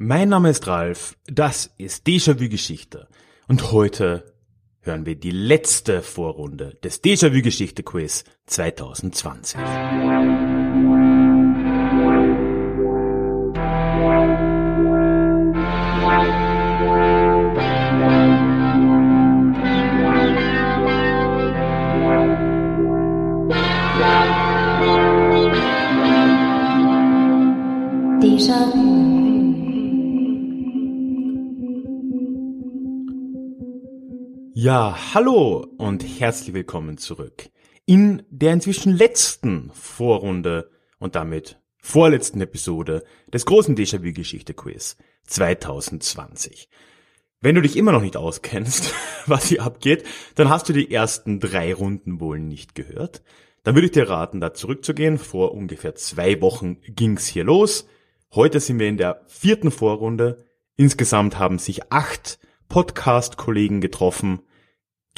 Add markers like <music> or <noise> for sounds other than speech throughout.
Mein Name ist Ralf, das ist Déjà-vu Geschichte und heute hören wir die letzte Vorrunde des Déjà-vu Geschichte Quiz 2020. Ja, hallo und herzlich willkommen zurück in der inzwischen letzten Vorrunde und damit vorletzten Episode des großen Déjà-vu-Geschichte-Quiz 2020. Wenn du dich immer noch nicht auskennst, <laughs> was hier abgeht, dann hast du die ersten drei Runden wohl nicht gehört. Dann würde ich dir raten, da zurückzugehen. Vor ungefähr zwei Wochen ging's hier los. Heute sind wir in der vierten Vorrunde. Insgesamt haben sich acht Podcast-Kollegen getroffen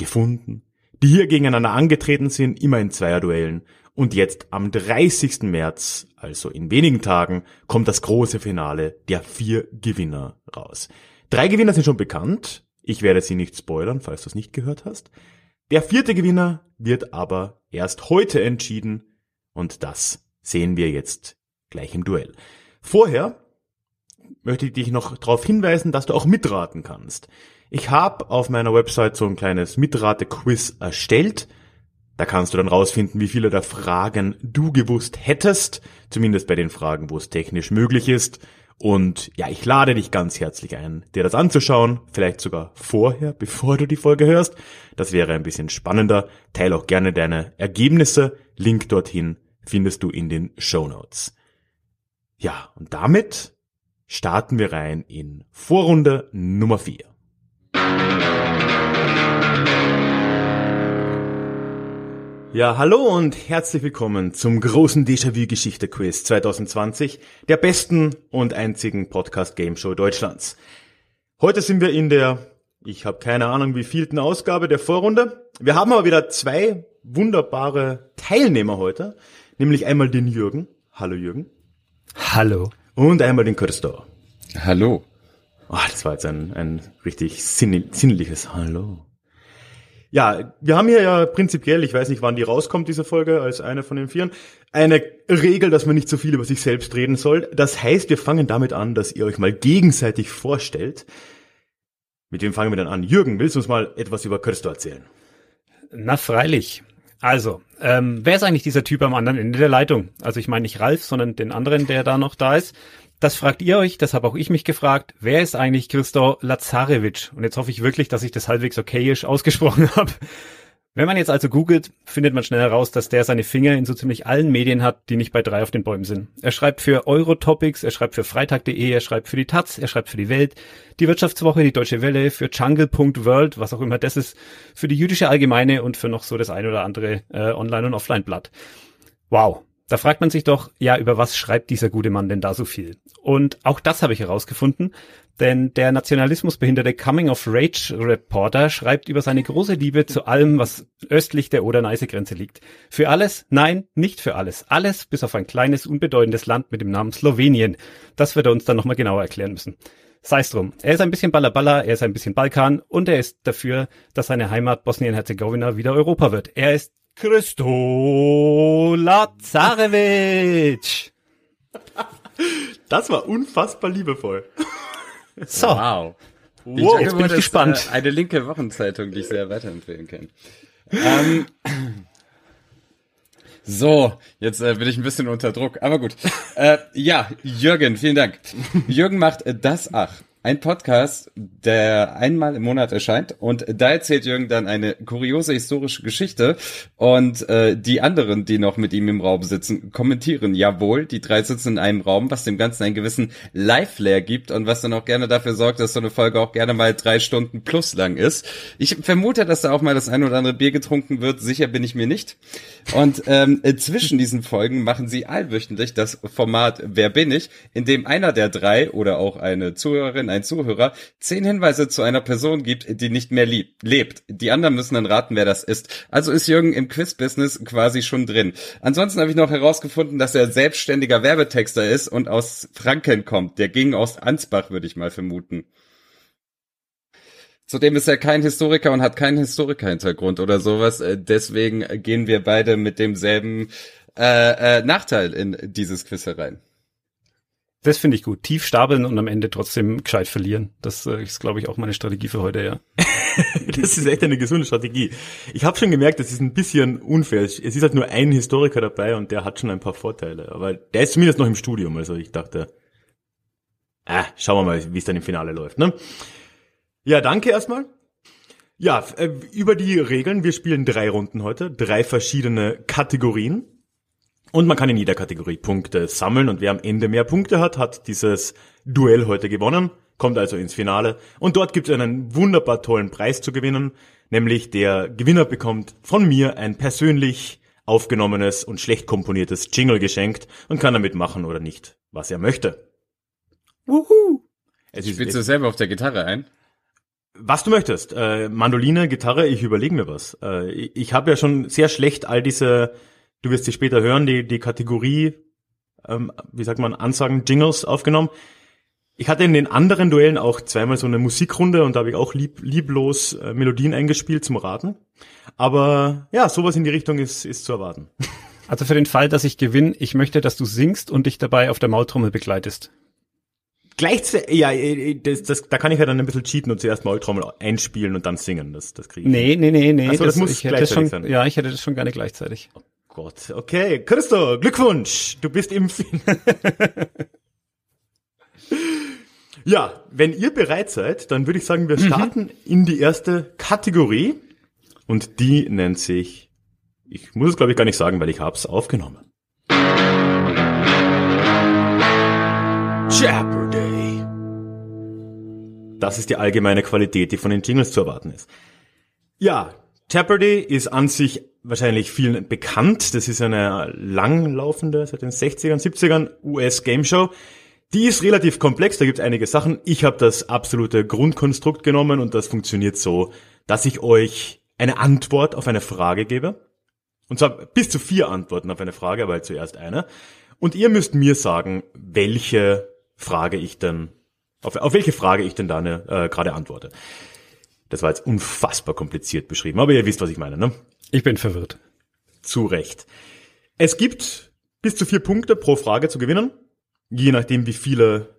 gefunden, die hier gegeneinander angetreten sind, immer in Zweierduellen. Und jetzt am 30. März, also in wenigen Tagen, kommt das große Finale der vier Gewinner raus. Drei Gewinner sind schon bekannt. Ich werde sie nicht spoilern, falls du es nicht gehört hast. Der vierte Gewinner wird aber erst heute entschieden und das sehen wir jetzt gleich im Duell. Vorher möchte ich dich noch darauf hinweisen, dass du auch mitraten kannst. Ich habe auf meiner Website so ein kleines Mitrate-Quiz erstellt. Da kannst du dann rausfinden, wie viele der Fragen du gewusst hättest, zumindest bei den Fragen, wo es technisch möglich ist. Und ja, ich lade dich ganz herzlich ein, dir das anzuschauen, vielleicht sogar vorher, bevor du die Folge hörst. Das wäre ein bisschen spannender. Teil auch gerne deine Ergebnisse. Link dorthin findest du in den Show Notes. Ja, und damit starten wir rein in Vorrunde Nummer 4. Ja, hallo und herzlich willkommen zum großen Déjà-vu-Geschichte-Quiz 2020, der besten und einzigen Podcast-Game-Show Deutschlands. Heute sind wir in der, ich habe keine Ahnung, wie vielten Ausgabe der Vorrunde. Wir haben aber wieder zwei wunderbare Teilnehmer heute, nämlich einmal den Jürgen. Hallo Jürgen. Hallo. Und einmal den Christoph. Hallo. Oh, das war jetzt ein, ein richtig sinnliches Hallo. Ja, wir haben hier ja prinzipiell, ich weiß nicht, wann die rauskommt, diese Folge, als eine von den Vieren, eine Regel, dass man nicht zu so viel über sich selbst reden soll. Das heißt, wir fangen damit an, dass ihr euch mal gegenseitig vorstellt. Mit wem fangen wir dann an? Jürgen, willst du uns mal etwas über Christo erzählen? Na, freilich. Also, ähm, wer ist eigentlich dieser Typ am anderen Ende der Leitung? Also ich meine nicht Ralf, sondern den anderen, der da noch da ist. Das fragt ihr euch, das habe auch ich mich gefragt. Wer ist eigentlich Christo Lazarevich? Und jetzt hoffe ich wirklich, dass ich das halbwegs okayisch ausgesprochen <laughs> habe. Wenn man jetzt also googelt, findet man schnell heraus, dass der seine Finger in so ziemlich allen Medien hat, die nicht bei drei auf den Bäumen sind. Er schreibt für Eurotopics, er schreibt für Freitag.de, er schreibt für die Taz, er schreibt für die Welt, die Wirtschaftswoche, die Deutsche Welle, für Jungle.world, was auch immer das ist, für die jüdische Allgemeine und für noch so das ein oder andere äh, Online- und Offline-Blatt. Wow, da fragt man sich doch, ja, über was schreibt dieser gute Mann denn da so viel? Und auch das habe ich herausgefunden, denn der nationalismusbehinderte Coming-of-Rage-Reporter schreibt über seine große Liebe zu allem, was östlich der Oder-Neiße-Grenze liegt. Für alles? Nein, nicht für alles. Alles bis auf ein kleines, unbedeutendes Land mit dem Namen Slowenien. Das wird er uns dann nochmal genauer erklären müssen. Sei's drum. Er ist ein bisschen Ballaballa, er ist ein bisschen Balkan und er ist dafür, dass seine Heimat Bosnien-Herzegowina wieder Europa wird. Er ist Christo Lazarevich. Das war unfassbar liebevoll. So. Wow. wow. Jetzt bin ich gespannt. Äh, eine linke Wochenzeitung, die ich sehr weiterempfehlen kann. ähm, <clears throat> so, jetzt äh, bin ich ein bisschen unter Druck, aber gut. Äh, ja, Jürgen, vielen Dank. Jürgen macht äh, das Ach ein Podcast, der einmal im Monat erscheint und da erzählt Jürgen dann eine kuriose historische Geschichte und äh, die anderen, die noch mit ihm im Raum sitzen, kommentieren. Jawohl, die drei sitzen in einem Raum, was dem Ganzen einen gewissen Live-Flair gibt und was dann auch gerne dafür sorgt, dass so eine Folge auch gerne mal drei Stunden plus lang ist. Ich vermute, dass da auch mal das ein oder andere Bier getrunken wird. Sicher bin ich mir nicht. Und ähm, zwischen diesen Folgen machen sie allwöchentlich das Format Wer bin ich, in dem einer der drei oder auch eine Zuhörerin ein Zuhörer zehn Hinweise zu einer Person gibt, die nicht mehr lieb, lebt. Die anderen müssen dann raten, wer das ist. Also ist Jürgen im Quiz-Business quasi schon drin. Ansonsten habe ich noch herausgefunden, dass er selbstständiger Werbetexter ist und aus Franken kommt. Der ging aus Ansbach, würde ich mal vermuten. Zudem ist er kein Historiker und hat keinen Historiker-Hintergrund oder sowas. Äh, deswegen gehen wir beide mit demselben äh, äh, Nachteil in dieses Quiz herein. Das finde ich gut. Tief stapeln und am Ende trotzdem gescheit verlieren. Das äh, ist, glaube ich, auch meine Strategie für heute, ja. <laughs> das ist echt eine gesunde Strategie. Ich habe schon gemerkt, das ist ein bisschen unfair. Es ist halt nur ein Historiker dabei und der hat schon ein paar Vorteile. Aber der ist zumindest noch im Studium. Also ich dachte, ah, schauen wir mal, wie es dann im Finale läuft. Ne? Ja, danke erstmal. Ja, äh, über die Regeln. Wir spielen drei Runden heute, drei verschiedene Kategorien. Und man kann in jeder Kategorie Punkte sammeln und wer am Ende mehr Punkte hat, hat dieses Duell heute gewonnen, kommt also ins Finale. Und dort gibt es einen wunderbar tollen Preis zu gewinnen, nämlich der Gewinner bekommt von mir ein persönlich aufgenommenes und schlecht komponiertes Jingle geschenkt und kann damit machen oder nicht, was er möchte. Wuhu! Es Spielst du selber auf der Gitarre ein? Was du möchtest. Äh, Mandoline, Gitarre, ich überlege mir was. Äh, ich ich habe ja schon sehr schlecht all diese, du wirst sie später hören, die, die Kategorie, ähm, wie sagt man, Ansagen, Jingles aufgenommen. Ich hatte in den anderen Duellen auch zweimal so eine Musikrunde und da habe ich auch lieb, lieblos äh, Melodien eingespielt zum Raten. Aber ja, sowas in die Richtung ist, ist zu erwarten. <laughs> Also für den Fall, dass ich gewinne, ich möchte, dass du singst und dich dabei auf der Maultrommel begleitest. Gleichzeitig, ja, äh, das, das, da kann ich ja dann ein bisschen cheaten und zuerst Maultrommel einspielen und dann singen. Das, das kriege ich. Nee, nee, nee, nee. Also, das, das muss ich hätte schon, sein. Ja, ich hätte das schon gerne gleichzeitig. Gott, okay. Christo, Glückwunsch. Du bist im Fin <laughs> Ja, wenn ihr bereit seid, dann würde ich sagen, wir mhm. starten mhm. in die erste Kategorie. Und die nennt sich, ich muss es glaube ich gar nicht sagen, weil ich hab's aufgenommen. Jeopardy! Das ist die allgemeine Qualität, die von den Jingles zu erwarten ist. Ja, Jeopardy ist an sich wahrscheinlich vielen bekannt. Das ist eine langlaufende, seit den 60ern, 70ern US-Game Show. Die ist relativ komplex, da gibt es einige Sachen. Ich habe das absolute Grundkonstrukt genommen und das funktioniert so, dass ich euch eine Antwort auf eine Frage gebe. Und zwar bis zu vier Antworten auf eine Frage, aber zuerst eine. Und ihr müsst mir sagen, welche Frage ich denn auf, auf welche Frage ich denn da äh, gerade antworte. Das war jetzt unfassbar kompliziert beschrieben, aber ihr wisst, was ich meine, ne? Ich bin verwirrt. Zu Recht. Es gibt bis zu vier Punkte pro Frage zu gewinnen, je nachdem, wie viele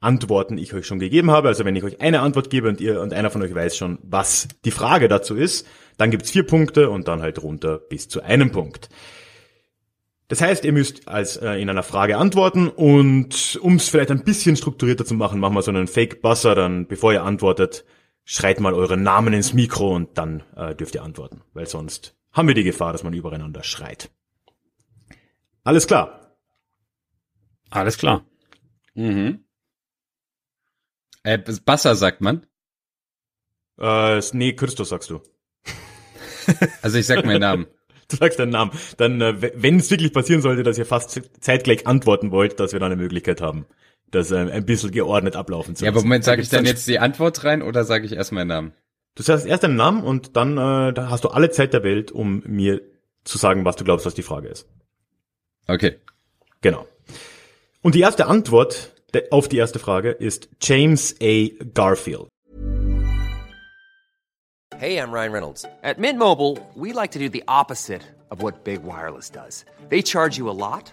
Antworten ich euch schon gegeben habe. Also wenn ich euch eine Antwort gebe und ihr und einer von euch weiß schon, was die Frage dazu ist, dann gibt's vier Punkte und dann halt runter bis zu einem Punkt. Das heißt, ihr müsst als äh, in einer Frage antworten und um es vielleicht ein bisschen strukturierter zu machen, machen wir so einen Fake-Buzzer, dann bevor ihr antwortet, schreit mal euren Namen ins Mikro und dann äh, dürft ihr antworten, weil sonst haben wir die Gefahr, dass man übereinander schreit. Alles klar. Alles klar. Mhm. Äh, Buzzer sagt man? Äh, nee, Christus sagst du. <laughs> also ich sag meinen Namen. <laughs> du sagst deinen Namen. Dann, äh, wenn es wirklich passieren sollte, dass ihr fast zeitgleich antworten wollt, dass wir dann eine Möglichkeit haben, das äh, ein bisschen geordnet ablaufen zu lassen. Ja, aber Moment, sage ich dann jetzt die Antwort rein oder sage ich erst meinen Namen? Du sagst erst deinen Namen und dann äh, da hast du alle Zeit der Welt, um mir zu sagen, was du glaubst, was die Frage ist. Okay. Genau. Und die erste Antwort auf die erste Frage ist James A. Garfield. Hey, I'm Ryan Reynolds. At Mint Mobile, we like to do the opposite of what Big Wireless does. They charge you a lot,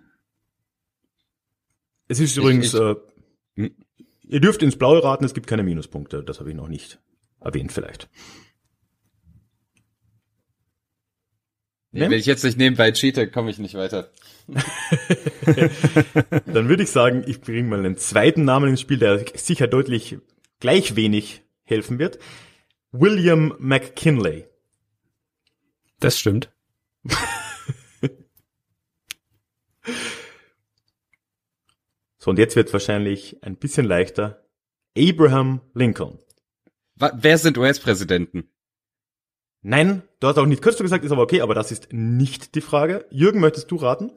Es ist übrigens, ich, ich, äh, hm? ihr dürft ins Blaue raten, es gibt keine Minuspunkte. Das habe ich noch nicht erwähnt vielleicht. Nee, wenn ich jetzt nicht nebenbei cheate, komme ich nicht weiter. <laughs> Dann würde ich sagen, ich bringe mal einen zweiten Namen ins Spiel, der sicher deutlich gleich wenig helfen wird. William McKinley. Das stimmt. <laughs> So, und jetzt wird wahrscheinlich ein bisschen leichter. Abraham Lincoln. Wa wer sind US-Präsidenten? Nein, du hast auch nicht kurz gesagt, ist aber okay, aber das ist nicht die Frage. Jürgen, möchtest du raten?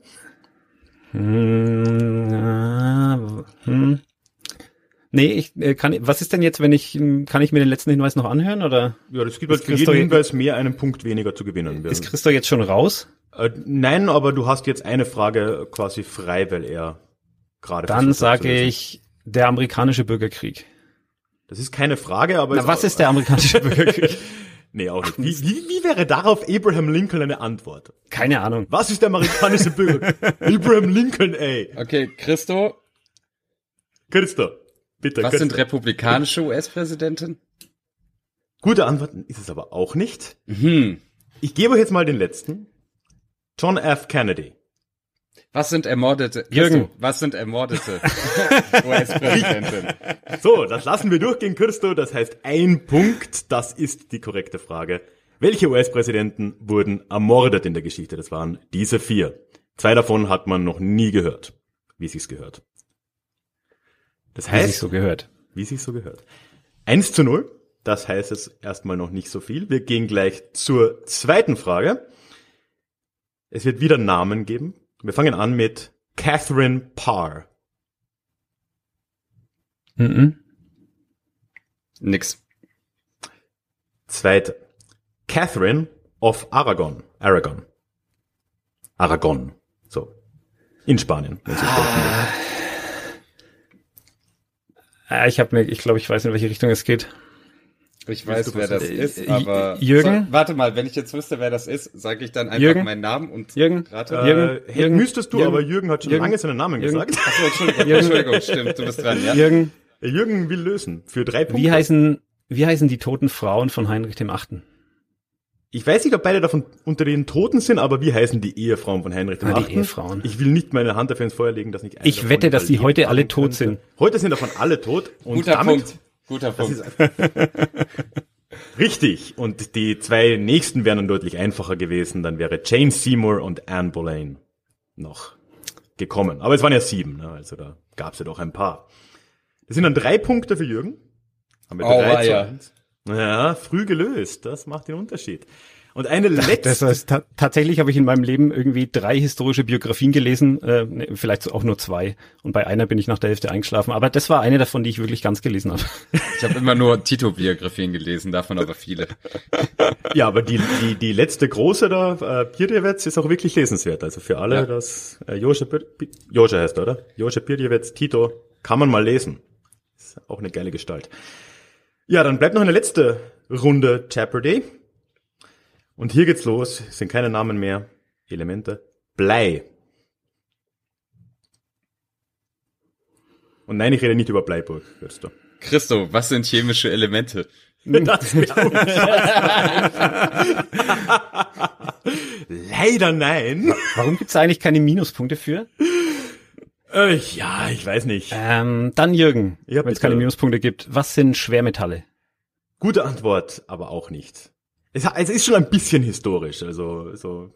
Hm, äh, hm. Nee, ich äh, kann. Was ist denn jetzt, wenn ich hm, kann ich mir den letzten Hinweis noch anhören oder Ja, das gibt halt für Christo jeden Hinweis mehr einen Punkt weniger zu gewinnen. ist Christo jetzt schon raus? Äh, nein, aber du hast jetzt eine Frage quasi frei, weil er gerade Dann sage ich der amerikanische Bürgerkrieg. Das ist keine Frage, aber Na, es- was ist der amerikanische <laughs> Bürgerkrieg? Nee, auch nicht. Wie, wie, wie wäre darauf Abraham Lincoln eine Antwort? Keine Ahnung. Was ist der amerikanische <laughs> Bürger? Abraham Lincoln, ey. Okay, Christo, Christo, bitte. was Christo. sind republikanische US-Präsidenten? Gute Antworten ist es aber auch nicht. Hm. Ich gebe euch jetzt mal den letzten. John F. Kennedy. Was sind ermordete? Jürgen. Christo, was sind ermordete <laughs> US-Präsidenten? So, das lassen wir durchgehen, Christo. Das heißt ein Punkt. Das ist die korrekte Frage. Welche US-Präsidenten wurden ermordet in der Geschichte? Das waren diese vier. Zwei davon hat man noch nie gehört, wie sich's gehört. Das Wie heißt, sich so gehört. wie sich's so gehört. 1 zu 0. Das heißt es erstmal noch nicht so viel. Wir gehen gleich zur zweiten Frage. Es wird wieder Namen geben. Wir fangen an mit Catherine Parr. Mhm. Nix. Zweite. Catherine of Aragon. Aragon. Aragon. So. In Spanien. wollen. Äh, ich habe mir, ich glaube, ich weiß in welche Richtung es geht. Ich weiß, wer das Äh, ist, äh, aber Jürgen? So, warte mal, wenn ich jetzt wüsste, wer das ist, sage ich dann einfach Jürgen? meinen Namen und Jürgen? rate. Äh, Jürgen? Äh, Jürgen? müsstest du, Jürgen? aber Jürgen hat schon Jürgen? lange seinen Namen Jürgen? gesagt. Achso, Entschuldigung, Entschuldigung, stimmt, du bist dran, ja? Jürgen, Jürgen will lösen. Für drei Punkte. wie heißen, wie heißen die toten Frauen von Heinrich dem Achten? Ich weiß nicht, ob beide davon unter den Toten sind, aber wie heißen die Ehefrauen von Heinrich Ah, die VIII.? Ehefrauen. Ich will nicht meine Hand dafür ins Feuer legen, dass nicht eine Ich davon wette, dass die heute alle tot sind. Heute sind davon alle tot. Und Guter damit, Punkt. Guter Punkt. <laughs> richtig. Und die zwei nächsten wären dann deutlich einfacher gewesen. Dann wäre Jane Seymour und Anne Boleyn noch gekommen. Aber es waren ja sieben, ne? also da gab es ja doch ein paar. Das sind dann drei Punkte für Jürgen. Haben wir Oh, drei eins. Ja, früh gelöst. Das macht den Unterschied. Und eine letzte. Das heißt, ta tatsächlich habe ich in meinem Leben irgendwie drei historische Biografien gelesen, äh, nee, vielleicht auch nur zwei. Und bei einer bin ich nach der Hälfte eingeschlafen. Aber das war eine davon, die ich wirklich ganz gelesen habe. Ich habe immer nur Tito-Biografien gelesen, davon aber viele. Ja, aber die, die, die letzte große da, äh, Pirdjewetz, ist auch wirklich lesenswert. Also für alle, Ja. das äh, Josche, Josche heißt er, oder? Josche Pirdjewetz, Tito, kann man mal lesen. Ist auch eine geile Gestalt. Ja, dann bleibt noch eine letzte Runde Jeopardy. Und hier geht's los, Es sind keine Namen mehr, Elemente. Blei. Und nein, ich rede nicht über Bleiburg, hörst du. Christo, was sind chemische Elemente? <laughs> Das. Leider nein. Warum gibt's da eigentlich keine Minuspunkte für? Äh, ja, ich weiß nicht. Ähm, dann Jürgen, Ja, wenn es keine Minuspunkte gibt. Was sind Schwermetalle? Gute Antwort, aber auch nicht. Es, es ist schon ein bisschen historisch, also so,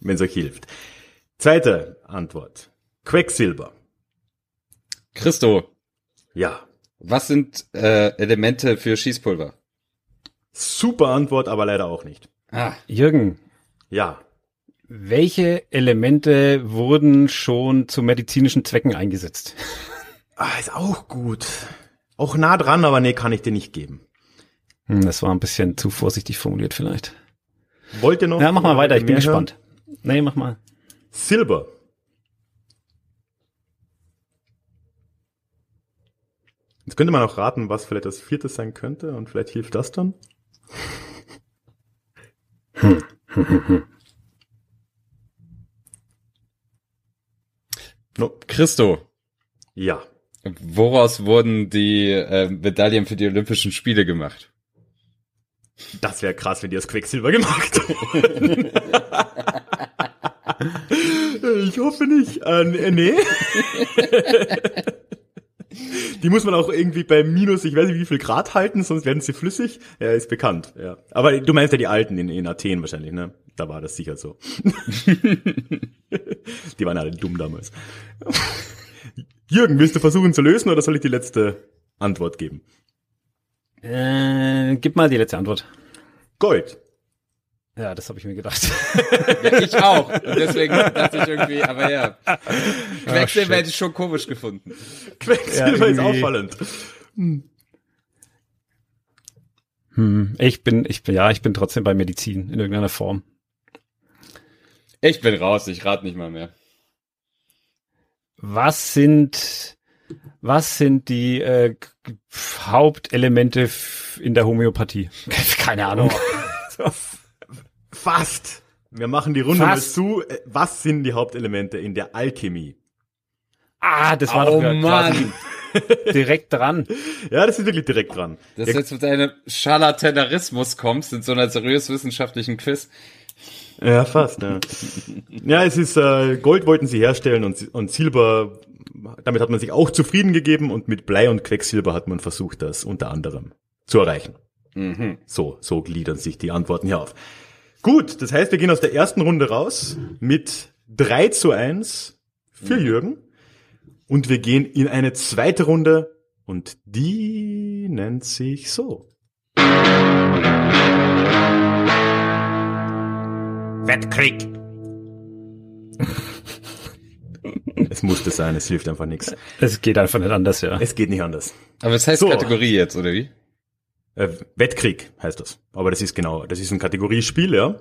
wenn es euch hilft. Zweite Antwort. Quecksilber. Christo, Ja. was sind äh, Elemente für Schießpulver? Super Antwort, aber leider auch nicht. Ah, Jürgen, Ja. welche Elemente wurden schon zu medizinischen Zwecken eingesetzt? Ah, ist auch gut. Auch nah dran, aber nee, kann ich dir nicht geben. Hm, das war ein bisschen zu vorsichtig formuliert vielleicht. Wollt ihr noch? Ja, mach mal weiter, ich bin mehr hören? gespannt. Nee, mach mal. Silber. Jetzt könnte man auch raten, was vielleicht das vierte sein könnte und vielleicht hilft das dann. No. Christo, Ja. woraus wurden die äh, Medaillen für die Olympischen Spiele gemacht? Das wäre krass, wenn die das Quecksilber gemacht hätten. Ich hoffe nicht. Äh, nee. Die muss man auch irgendwie bei minus, ich weiß nicht wie viel Grad halten, sonst werden sie flüssig. Ja, ist bekannt, ja. Aber du meinst ja die alten in, in Athen wahrscheinlich, ne? Da war das sicher so. <laughs> die waren alle dumm damals. Jürgen, willst du versuchen zu lösen oder soll ich die letzte Antwort geben? Äh, gib mal die letzte Antwort. Gold. Ja, das habe ich mir gedacht. Ja, ich auch. Und deswegen dachte ich irgendwie, aber ja. Quecksilber hätte ich schon komisch gefunden. Quecksilber ist irgendwie- auffallend. Hm, ich bin, ich bin, ja, ich bin trotzdem bei Medizin in irgendeiner Form. Ich bin raus, ich rate nicht mal mehr. Was sind, was sind die äh, Hauptelemente in der Homöopathie? <laughs> Keine Ahnung. <laughs> Fast. Wir machen die Runde mal Fast. zu. Äh, Was sind die Hauptelemente in der Alchemie? Ah, das war Oh doch Mann, direkt dran. <laughs> Ja, das ist wirklich direkt dran. dass du jetzt mit deinem Scharlatanerismus kommst in so einer seriös wissenschaftlichen Quiz. Ja, fast. Ja, ja es ist äh, Gold wollten sie herstellen und, und Silber. Damit hat man sich auch zufrieden gegeben und mit Blei und Quecksilber hat man versucht, das unter anderem zu erreichen. Mhm. So, so gliedern sich die Antworten hier auf. Gut, das heißt, wir gehen aus der ersten Runde raus mit 3 zu 1 für Jürgen. Und wir gehen in eine zweite Runde und die nennt sich so. Wettkrieg. <laughs> es musste sein, es hilft einfach nichts. Es geht einfach nicht anders, ja. Es geht nicht anders. Aber es heißt So. Kategorie jetzt, oder wie? Äh, Wettkrieg heißt das. Aber das ist genau, das ist ein Kategoriespiel, ja.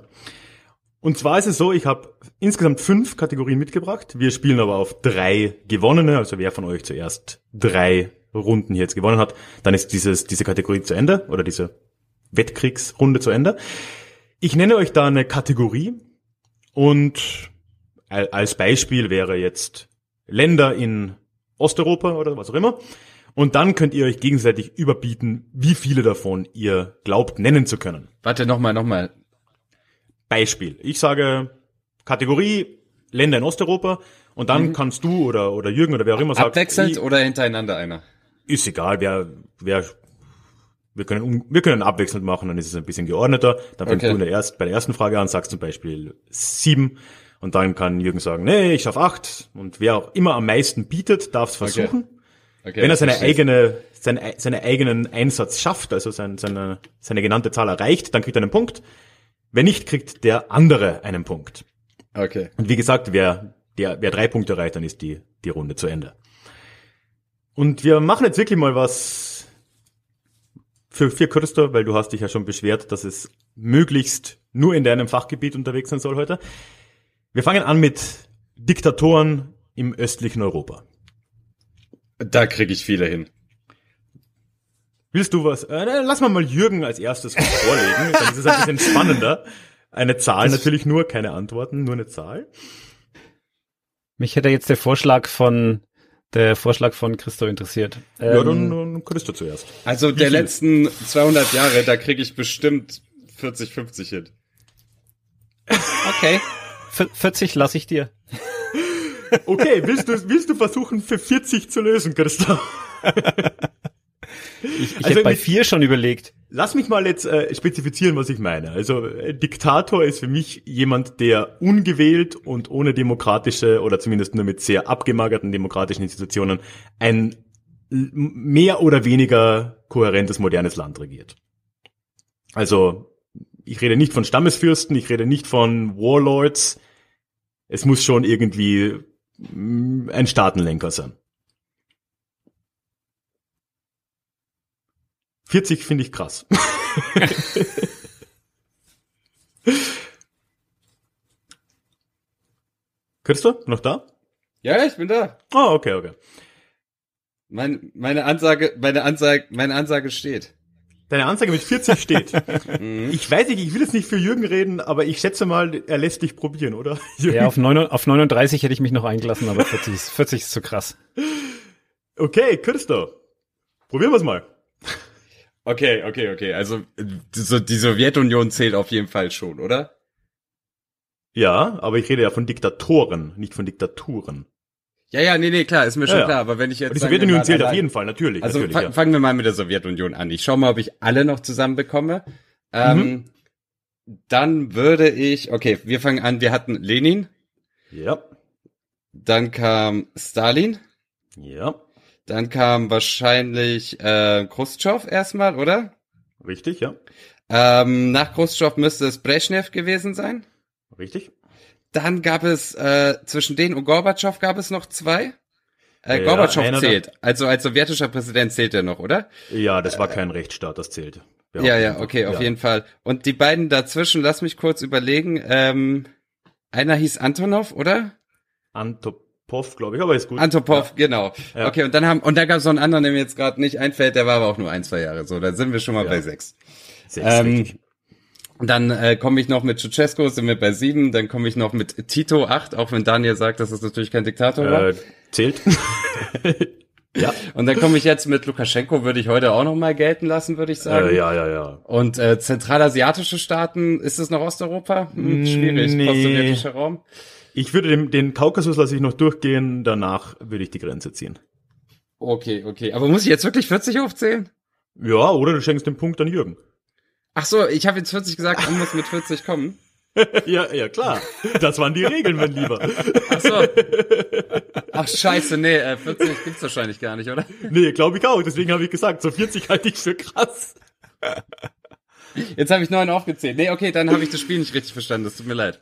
Und zwar ist es so, ich habe insgesamt fünf Kategorien mitgebracht. Wir spielen aber auf drei gewonnene. Also wer von euch zuerst drei Runden hier jetzt gewonnen hat, dann ist dieses, diese Kategorie zu Ende oder diese Wettkriegsrunde zu Ende. Ich nenne euch da eine Kategorie und als Beispiel wäre jetzt Länder in Osteuropa oder was auch immer. Und dann könnt ihr euch gegenseitig überbieten, wie viele davon ihr glaubt nennen zu können. Warte, nochmal, nochmal. Beispiel. Ich sage Kategorie Länder in Osteuropa und dann kannst du oder, oder Jürgen oder wer auch immer sagt, Abwechselnd ich- oder hintereinander einer? ist egal, wer, wer, wir können, wir können abwechselnd machen, dann ist es ein bisschen geordneter. Dann fängst Okay. du in der erst, bei der ersten Frage an, sagst zum Beispiel sieben und dann kann Jürgen sagen, nee, ich schaff acht und wer auch immer am meisten bietet, darf es versuchen. Okay, Wenn er seine verstehe. eigene, seine, seine eigenen Einsatz schafft, also sein, seine, seine genannte Zahl erreicht, dann kriegt er einen Punkt. Wenn nicht, kriegt der andere einen Punkt. Okay. Und wie gesagt, wer, der, wer drei Punkte erreicht, dann ist die, die Runde zu Ende. Und wir machen jetzt wirklich mal was für, für Christo, weil du hast dich ja schon beschwert, dass es möglichst nur in deinem Fachgebiet unterwegs sein soll heute. Wir fangen an mit Diktatoren im östlichen Europa. Da kriege ich viele hin. Willst du was? Äh, lass mal mal Jürgen als erstes was vorlegen. <laughs> Dann ist es ein bisschen spannender. Eine Zahl natürlich nur, keine Antworten, nur eine Zahl. Mich hätte jetzt der Vorschlag von der Vorschlag von Christo interessiert. ja, Ähm, dann, dann Christo zuerst. Also der viel? letzten 200 Jahre, da kriege ich bestimmt 40, 50 hin. okay. V- 40 lasse ich dir. <laughs> Okay, willst du, willst du versuchen, für 40 zu lösen, Christo? <laughs> Ich, ich Also hätte bei mit- vier schon überlegt. Lass mich mal jetzt äh, spezifizieren, was ich meine. Also äh, Diktator ist für mich jemand, der ungewählt und ohne demokratische oder zumindest nur mit sehr abgemagerten demokratischen Institutionen ein mehr oder weniger kohärentes modernes Land regiert. Also ich rede nicht von Stammesfürsten, ich rede nicht von Warlords. Es muss schon irgendwie mm, ein Staatenlenker sein. 40 finde ich krass. <laughs> Christo, noch da? Ja, ich bin da. Ah, okay, okay. Mein, meine Ansage, meine Ansage, meine Ansage steht. Deine Anzeige mit 40 steht. Mhm. ich weiß nicht, ich will jetzt nicht für Jürgen reden, aber ich schätze mal, er lässt dich probieren, oder? Jürgen? <laughs> Ja, auf, 9, auf 39 hätte ich mich noch eingelassen, aber 40, ist- 40 ist zu krass. Okay, Christo. Probieren wir's mal. Okay, okay, okay. Also so, die Sowjetunion zählt auf jeden Fall schon, oder? Ja, aber ich rede ja von Diktatoren, nicht von Diktaturen. Ja, ja, nee, nee, klar, ist mir schon Ja, klar. Aber wenn ich jetzt Die Sowjetunion zählt auf jeden Fall, natürlich. Also natürlich, ja. fangen wir mal mit der Sowjetunion an. Ich schau mal, ob ich alle noch zusammenbekomme. Ähm, Mhm. Dann würde ich, okay, wir fangen an. Wir hatten Lenin, ja. dann kam Stalin, Ja. dann kam wahrscheinlich äh, Khrushchev erstmal, oder? Richtig, ja. Ähm, nach Khrushchev müsste es Brezhnev gewesen sein. Richtig. Dann gab es äh, zwischen denen und Gorbatschow gab es noch zwei. Äh, Ja, Gorbatschow zählt. Also als sowjetischer Präsident zählt er noch, oder? Ja, das war kein Rechtsstaat, das zählt. Ja, ja, okay, auf jeden Fall. Und die beiden dazwischen, lass mich kurz überlegen. Ähm, einer hieß Antonov, oder? Antopov, glaube ich, aber ist gut. Antopov, genau. Ja. Okay, und dann haben und da gab es noch einen anderen, der mir jetzt gerade nicht einfällt, der war aber auch nur ein, zwei Jahre. So, da sind wir schon mal Ja. bei sechs. Sechs, Ähm, dann äh, komme ich noch mit Ceausescu, sind wir bei sieben. Dann komme ich noch mit Tito acht, auch wenn Daniel sagt, dass es natürlich kein Diktator war. Äh, zählt. <laughs> ja. Und dann komme ich jetzt mit Lukaschenko, würde ich heute auch noch mal gelten lassen, würde ich sagen. Äh, ja, ja, ja. Und äh, zentralasiatische Staaten, ist es noch Osteuropa? Hm, schwierig, Nee. postsowjetischer Raum. Ich würde den, den Kaukasus lasse ich noch durchgehen, danach würde ich die Grenze ziehen. Okay, okay. Aber muss ich jetzt wirklich 40 aufzählen? Ja, oder du schenkst den Punkt an Jürgen. Ach so, ich habe jetzt 40 gesagt, man muss mit 40 kommen. <laughs> ja, ja, klar. Das waren die Regeln, mein Lieber. Ach so. Ach scheiße, nee, äh, 40 gibt's wahrscheinlich gar nicht, oder? Nee, glaube ich auch. Deswegen habe ich gesagt, so 40 halte ich für krass. Jetzt habe ich neun aufgezählt. Nee, okay, dann habe ich das Spiel nicht richtig verstanden. Das tut mir leid.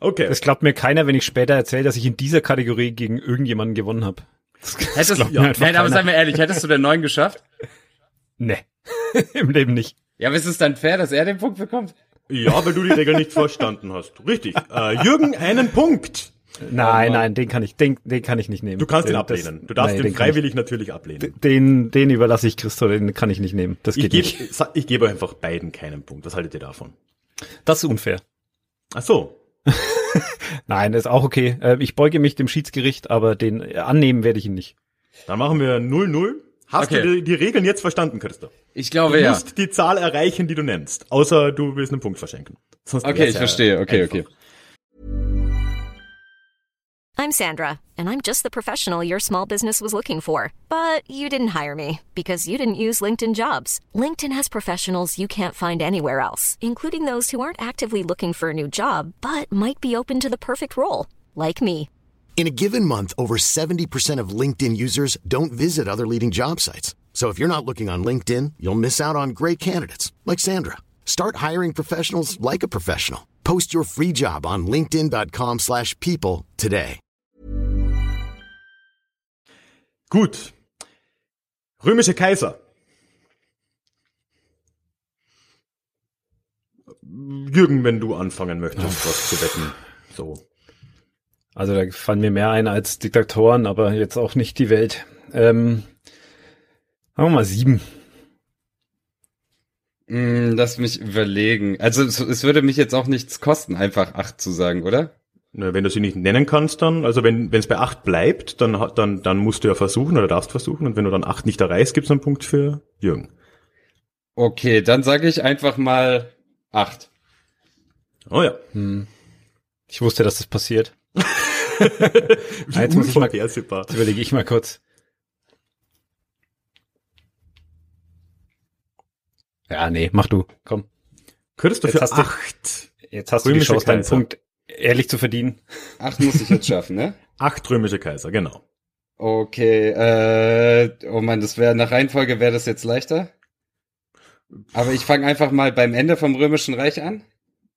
Okay. Das glaubt mir keiner, wenn ich später erzähle, dass ich in dieser Kategorie gegen irgendjemanden gewonnen habe. Das, das <laughs> Hättest, glaubt ja, mir einfach nein, aber seien wir ehrlich, hättest du den neun geschafft? Nee. <laughs> Im Leben nicht. Ja, aber ist es dann fair, dass er den Punkt bekommt? Ja, weil du die Regeln nicht verstanden hast. Richtig. Äh, Jürgen, einen Punkt. Nein, nein, den kann ich, den, den kann ich nicht nehmen. Du kannst den, ihn ablehnen. Du darfst nein, den kann ich- freiwillig natürlich ablehnen. Den, den überlasse ich Christo, den kann ich nicht nehmen. Das Ich geht gebe nicht. sa- ich gebe einfach beiden keinen Punkt. Was haltet ihr davon? Das ist unfair. Ach so. <laughs> Nein, ist auch okay. Äh, Ich beuge mich dem Schiedsgericht, aber den annehmen werde ich ihn nicht. Dann machen wir 0-0. Hast Okay. du die, die Regeln jetzt verstanden, Christoph? Ich Du glaube ja. musst die Zahl erreichen, die du nennst. Außer du willst einen Punkt verschenken. Sonst Okay, ich ja verstehe. Okay, einfach. okay. I'm Sandra, and I'm just the professional your small business was looking for. But you didn't hire me because you didn't use LinkedIn jobs. LinkedIn has professionals you can't find anywhere else, including those who aren't actively looking for a new job but might be open to the perfect role, like me. In a given month, over 70% of LinkedIn users don't visit other leading job sites. So if you're not looking on LinkedIn, you'll miss out on great candidates like Sandra. Start hiring professionals like a professional. Post your free job on linkedin.com/people slash people today. Gut. Römische Kaiser. Jürgen, wenn du anfangen möchtest, was zu wetten. So. Also da fallen mir mehr ein als Diktatoren, aber jetzt auch nicht die Welt. Ähm, sagen wir mal sieben. Mm, Lass mich überlegen. Also es, es würde mich jetzt auch nichts kosten, einfach acht zu sagen, oder? Na, Wenn du sie nicht nennen kannst, dann, also wenn es bei acht bleibt, dann, hat- dann, dann musst du ja versuchen oder darfst versuchen. Und wenn du dann acht nicht erreichst, gibt's einen Punkt für Jürgen. Okay, dann sage ich einfach mal acht. Oh ja. Ich wusste, dass das passiert. Wie <laughs> Jetzt muss ich mal-. Jetzt überlege ich mal kurz. Ja, nee, mach du. Komm. Könntest du Jetzt für hast du- acht, Jetzt hast du die Römische Chance, deinen. Punkt ehrlich zu verdienen. Acht muss ich jetzt schaffen, ne? <laughs> acht römische Kaiser, genau. Okay, äh, oh man, das wäre nach Reihenfolge wäre das jetzt leichter. Aber ich fange einfach mal beim Ende vom Römischen Reich an.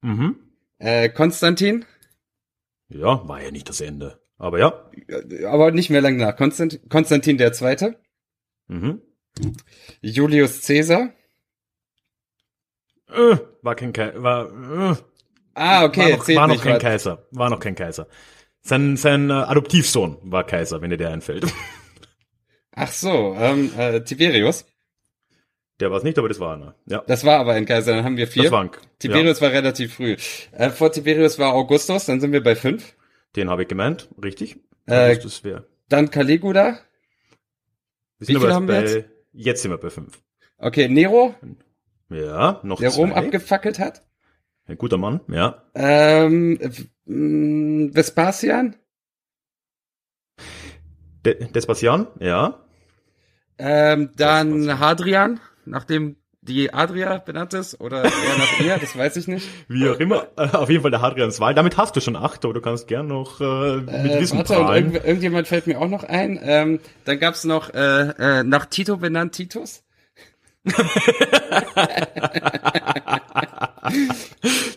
Mhm. Äh, Konstantin, Ja, war ja nicht das Ende. Aber ja. aber nicht mehr lang nach. Konstant, Konstantin der Zweite, Mhm. Julius Caesar. Äh, war kein Kaiser, war, äh, Ah, okay, war noch, war noch kein warte. Kaiser. War noch kein Kaiser. Sein, sein äh, Adoptivsohn war Kaiser, wenn dir der einfällt. <laughs> Ach so, ähm, äh, Tiberius. Der war es nicht, aber das war einer. Ja, Das war aber ein Kaiser, dann haben wir vier. das war ein, Tiberius war relativ früh. Äh, vor Tiberius war Augustus, dann sind wir bei fünf. ja, den habe ich gemeint, richtig. Äh, wäre. Dann Caligula. Wir wie sind viel aber haben wir bei, jetzt? sind wir bei fünf. Okay, Nero, Ja, noch der zwei. Rom abgefackelt hat. Ein guter Mann, ja. Ähm, mh, Vespasian. De Despasian, ja. Ähm, dann Hadrian, nachdem die Adria benannt ist, oder eher nach ihr, das weiß ich nicht. <laughs> Wie auch immer. Äh, auf jeden Fall der Hadrians Wahl. Damit hast du schon acht, aber du kannst gern noch äh, mit Äh, Wissen warte, prahlen. irgend, irgendjemand fällt mir auch noch ein. Ähm, dann gab's noch äh, äh, nach Tito benannt Titus. <laughs>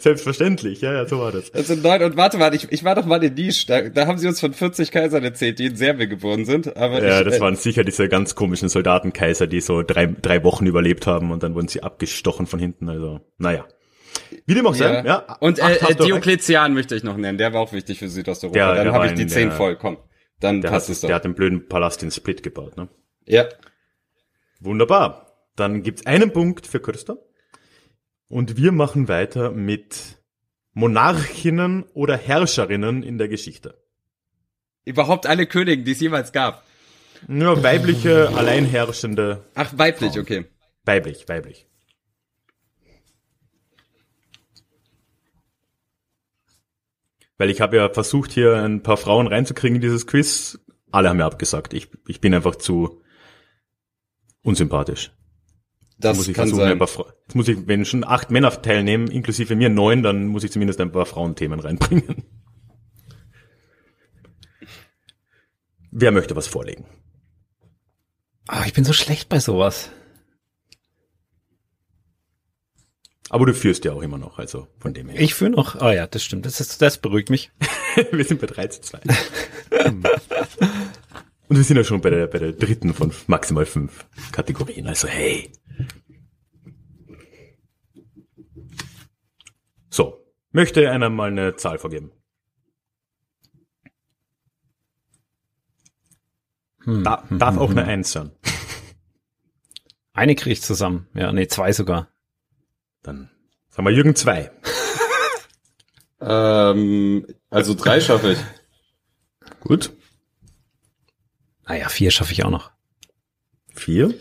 Selbstverständlich, ja, ja, so war das. Sind neun und warte mal, ich, ich war doch mal in Nisch, da, da haben sie uns von 40 Kaisern erzählt, die in Serbien geboren sind. Aber Ja, ich, das äh, waren sicher diese ganz komischen Soldatenkaiser, die so drei, drei Wochen überlebt haben und dann wurden sie abgestochen von hinten. Also, naja. Wie dem auch sei, ja. Und äh, äh. Diokletian möchte ich noch nennen, der war auch wichtig für Südosteuropa. Der- dann habe ich die zehn der- voll, komm. Dann passt hat, es doch. der hat den blöden Palast in Split gebaut, ne? ja. Wunderbar. Dann gibt's einen Punkt für Christa. Und wir machen weiter mit Monarchinnen oder Herrscherinnen in der Geschichte. Überhaupt alle Königen, die es jemals gab. Nur weibliche, alleinherrschende, Ach, weiblich, okay. weiblich, weiblich. Weil ich habe ja versucht, hier ein paar Frauen reinzukriegen in dieses Quiz. Alle haben mir abgesagt. Ich, ich bin einfach zu unsympathisch. Das muss ich kann versuchen, ein sein. Jetzt muss ich, wenn schon acht Männer teilnehmen, inklusive mir neun, dann muss ich zumindest ein paar Frauenthemen reinbringen. <laughs> Wer möchte was vorlegen? Ah, ich bin so schlecht bei sowas. Aber du führst ja auch immer noch, also von dem her. Ich führe noch. Ah ja, das stimmt. Das, ist, das beruhigt mich. <laughs> wir sind bei 3 zu 2. <laughs> Und wir sind ja schon bei der, bei der dritten von maximal fünf Kategorien. Also hey. So. Möchte einer mal eine Zahl vorgeben? Da, darf auch eine Eins sein. <laughs> Eine kriege ich zusammen. Ja, nee, zwei sogar. Dann sagen wir Jürgen zwei. <laughs> Ähm, also drei schaffe ich. Gut. Naja, vier schaffe ich auch noch. Vier.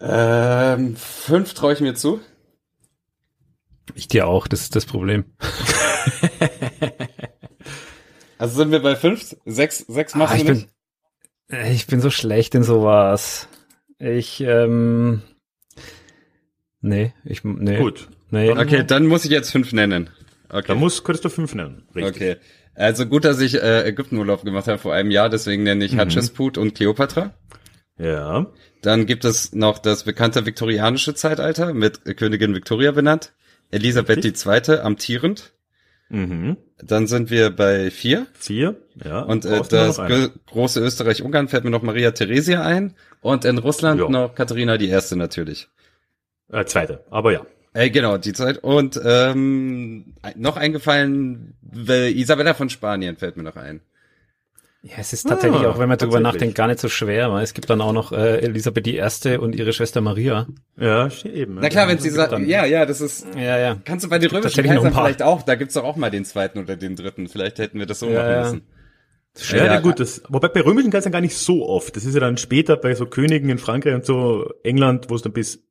Ähm, fünf traue ich mir zu. Ich dir auch, das ist das Problem. <laughs> Also sind wir bei fünf? Sechs, sechs machst Ah, du ich nicht? bin, äh, ich bin so schlecht in sowas. Ich, ähm, nee, ich, nee. Gut. Nee. Okay, dann muss ich jetzt fünf nennen. Okay. Da muss Christoph fünf nennen. Richtig. Okay. Also gut, dass ich äh, Ägyptenurlaub gemacht habe vor einem Jahr, deswegen nenne ich Hatshepsut und Kleopatra. Ja. Dann gibt es noch das bekannte viktorianische Zeitalter mit Königin Victoria benannt. Elisabeth II. amtierend. Mhm. Dann sind wir bei vier. Vier. Ja. Und äh, das große Österreich-Ungarn fällt mir noch Maria Theresia ein. Und in Russland Ja. noch Katharina die Erste natürlich. Äh, zweite. Aber ja. Äh, genau, die Zeit. Und ähm, noch eingefallen, äh, Isabella von Spanien fällt mir noch ein. Ja, es ist tatsächlich Ah, auch, wenn man drüber tatsächlich. nachdenkt, gar nicht so schwer, weil es gibt dann auch noch äh, Elisabeth I. und ihre Schwester Maria. Ja, eben. Na klar, wenn sie sagt, dann- ja, ja, das ist, Ja, ja. kannst du bei den römischen Kaisern vielleicht auch, da gibt's doch auch mal den zweiten oder den dritten. Vielleicht hätten wir das so Ja, machen ja. müssen. Ja, ja, Ja, gut, das, wobei bei römischen Kaisern gar nicht so oft. Das ist ja dann später bei so Königen in Frankreich und so England, wo es dann bis,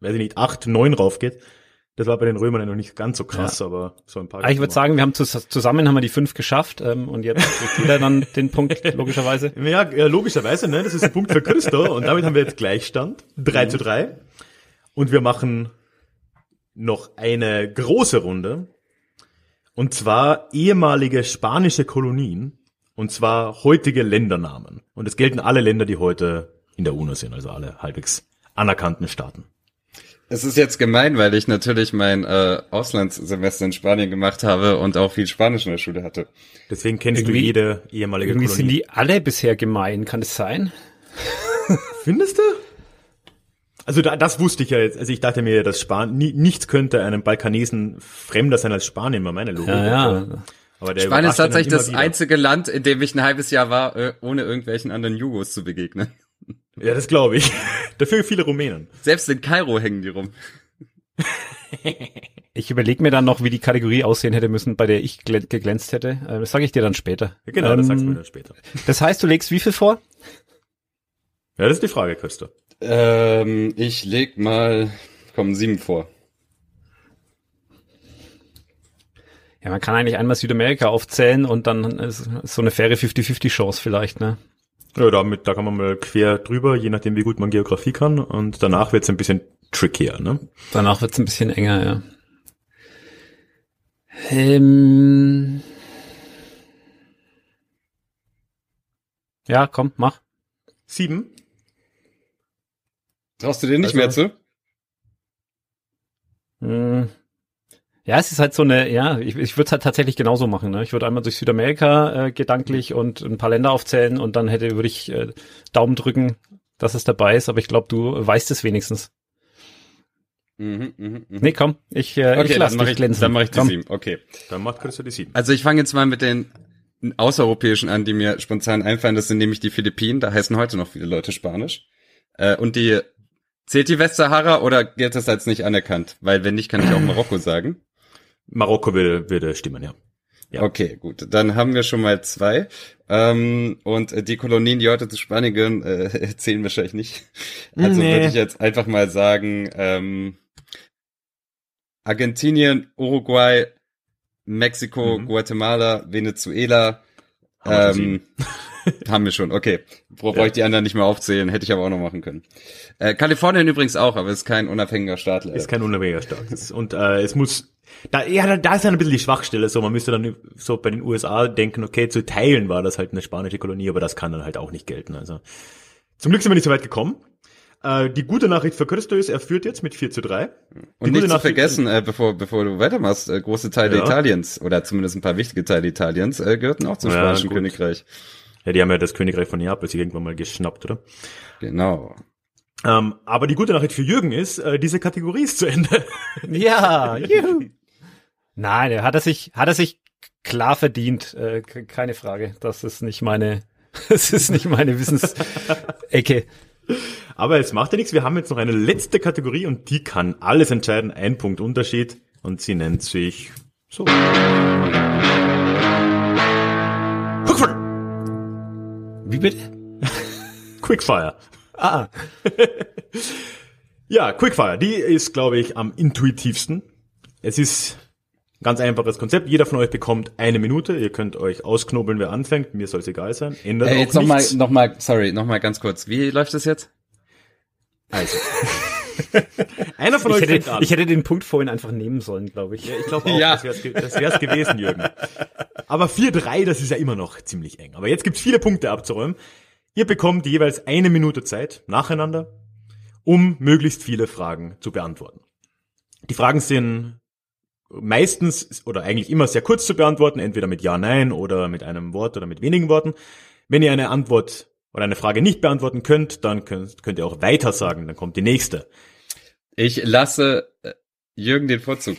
weiß ich nicht, acht, neun raufgeht. Das war bei den Römern ja noch nicht ganz so krass, aber so ein paar. Ah, ich würde sagen, wir haben zus zusammen haben wir die fünf geschafft ähm, und jetzt kriegt jeder dann <laughs> den Punkt, logischerweise. Ja, ja, logischerweise, ne? Das ist ein Punkt für Christo und damit haben wir jetzt Gleichstand. 3 zu 3. Und wir machen noch eine große Runde. Und zwar ehemalige spanische Kolonien. Und zwar heutige Ländernamen. Und es gelten alle Länder, die heute in der UNO sind, also alle halbwegs anerkannten Staaten. Es ist jetzt gemein, weil ich natürlich mein äh, Auslandssemester in Spanien gemacht habe und auch viel Spanisch in der Schule hatte. Deswegen kennst Irgendwie- du jede ehemalige Irgendwie sind Kolonie. die alle bisher gemein, kann es sein? <laughs> Findest du? Also da, das wusste ich ja jetzt. Also ich dachte mir, dass Span ni, nichts könnte einem Balkanesen fremder sein als Spanien, war meine Logik. Ja, ja. Aber der Spanien ist tatsächlich das wieder. einzige Land, in dem ich ein halbes Jahr war, äh, ohne irgendwelchen anderen Jugos zu begegnen. Ja, das glaube ich. <laughs> Dafür viele Rumänen. Selbst in Kairo hängen die rum. <laughs> Ich überlege mir dann noch, wie die Kategorie aussehen hätte müssen, bei der ich glä- geglänzt hätte. Äh, Das sage ich dir dann später. Genau, das Ähm, sagst du mir dann später. Das heißt, du legst wie viel vor? Ja, das ist die Frage, Köster. Ähm, ich leg mal, komm, sieben vor. Ja, man kann eigentlich einmal Südamerika aufzählen und dann ist so eine faire 50-50 Chance vielleicht, ne? Ja, damit, da kann man mal quer drüber, je nachdem, wie gut man Geografie kann. Und danach wird's ein bisschen trickier, ne? Danach wird's ein bisschen enger, ja. Ähm ja, komm, mach. Sieben. Traust du dir nicht Also- mehr zu? Ja, es ist halt so eine, ja, ich, ich würde es halt tatsächlich genauso machen. Ne? Ich würde einmal durch Südamerika äh, gedanklich und ein paar Länder aufzählen und dann hätte würde ich äh, Daumen drücken, dass es dabei ist. Aber ich glaube, du weißt es wenigstens. Mhm, mhm, mhm. Nee, komm, ich, äh, ich Okay, lass dann mache dich ich, glänzen. dann mach ich die Komm. sieben. Okay. Dann macht Christa die sieben. Also ich fange jetzt mal mit den außereuropäischen an, die mir spontan einfallen. Das sind nämlich die Philippinen. Da heißen heute noch viele Leute Spanisch. Äh, und die zählt die Westsahara oder gilt das als nicht anerkannt? Weil wenn nicht, kann ich auch <clears throat> Marokko sagen. Marokko würde, würde stimmen, ja. Ja. Okay, gut. Dann haben wir schon mal zwei. Ähm, und äh, die Kolonien, die heute zu Spanien gehören, äh, <laughs> zählen wahrscheinlich nicht. Also Nee. würde ich jetzt einfach mal sagen, ähm, Argentinien, Uruguay, Mexiko, Mhm. Guatemala, Venezuela. Ähm, <laughs> haben wir schon, okay. Brauche ich die anderen nicht mehr aufzählen, hätte ich aber auch noch machen können. Äh, Kalifornien übrigens auch, aber ist kein unabhängiger Staat. leider. Ist kein unabhängiger Staat. Und äh, es muss, da, ja, da- ist ja ein bisschen die Schwachstelle. So, man müsste dann so bei den USA denken, okay, zu Teilen war das halt eine spanische Kolonie, aber das kann dann halt auch nicht gelten. Also zum Glück sind wir nicht so weit gekommen. Äh, die gute Nachricht für Christo ist, er führt jetzt mit 4 zu 3. Die Und nicht zu vergessen, äh, bevor, bevor du weitermachst, äh, große Teile Ja. Italiens oder zumindest ein paar wichtige Teile Italiens äh, gehörten auch zum Ja, Spanischen gut. Königreich. Ja, die haben ja das Königreich von Neapel sich irgendwann mal geschnappt, oder? Genau. Ähm, aber die gute Nachricht für Jürgen ist, äh, diese Kategorie ist zu Ende. <laughs> Ja, juhu. Nein, er hat er sich, hat er sich klar verdient. Äh, ke- keine Frage. Das ist nicht meine, <laughs> das ist nicht meine Wissensecke. Aber es macht ja nichts. Wir haben jetzt noch eine letzte Kategorie und die kann alles entscheiden. Ein Punkt Unterschied und sie nennt sich so. Wie bitte? <laughs> Quickfire. Ah, <laughs> Ja, Quickfire, die ist, glaube ich, am intuitivsten. Es ist ein ganz einfaches Konzept. Jeder von euch bekommt eine Minute. Ihr könnt euch ausknobeln, wer anfängt. Mir soll es egal sein. Ändert Äh, auch jetzt nochmal, nichts. noch mal, sorry, nochmal ganz kurz. Wie läuft das jetzt? Also. <laughs> <laughs> Einer von ich euch hätte, fängt an. ich hätte den Punkt vorhin einfach nehmen sollen, glaube ich. Ja, ich glaube auch, Ja. das das wär's gewesen, Jürgen. <laughs> Aber 4-3, das ist ja immer noch ziemlich eng. Aber jetzt gibt's viele Punkte abzuräumen. Ihr bekommt jeweils eine Minute Zeit, nacheinander, um möglichst viele Fragen zu beantworten. Die Fragen sind meistens oder eigentlich immer sehr kurz zu beantworten, entweder mit Ja, Nein oder mit einem Wort oder mit wenigen Worten. Wenn ihr eine Antwort oder eine Frage nicht beantworten könnt, dann könnt, könnt ihr auch weiter sagen, dann kommt die nächste. Ich lasse äh, Jürgen den Vorzug.